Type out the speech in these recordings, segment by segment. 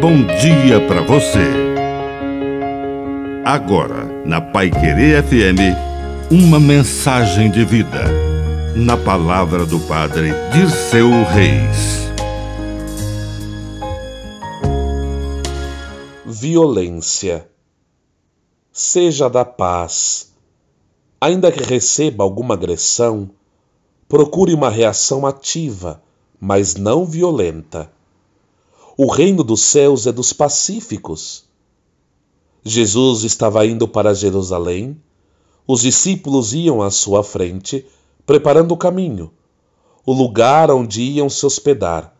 bom dia para você. Agora, na Pai Querer FM, uma mensagem de vida. Na palavra do Padre Dirceu Reis. Violência. Seja da paz. Ainda que receba alguma agressão, procure uma reação ativa, mas não violenta o reino dos céus é dos pacíficos. Jesus estava indo para Jerusalém, os discípulos iam à sua frente, preparando o caminho, o lugar onde iam se hospedar.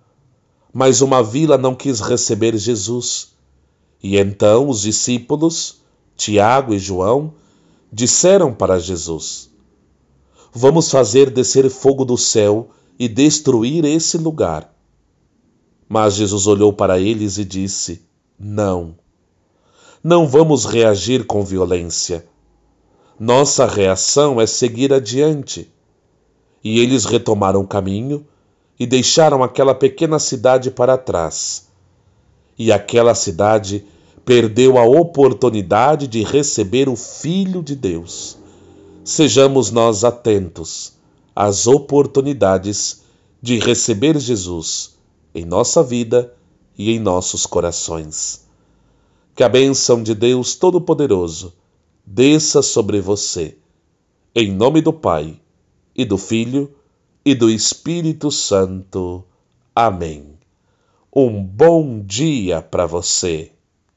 Mas uma vila não quis receber Jesus. E então os discípulos, Tiago e João, disseram para Jesus: Vamos fazer descer fogo do céu e destruir esse lugar mas Jesus olhou para eles e disse: Não. Não vamos reagir com violência. Nossa reação é seguir adiante. E eles retomaram o caminho e deixaram aquela pequena cidade para trás. E aquela cidade perdeu a oportunidade de receber o Filho de Deus. Sejamos nós atentos às oportunidades de receber Jesus em nossa vida e em nossos corações. Que a bênção de Deus Todo-Poderoso desça sobre você, em nome do Pai, e do Filho, e do Espírito Santo. Amém. Um bom dia para você.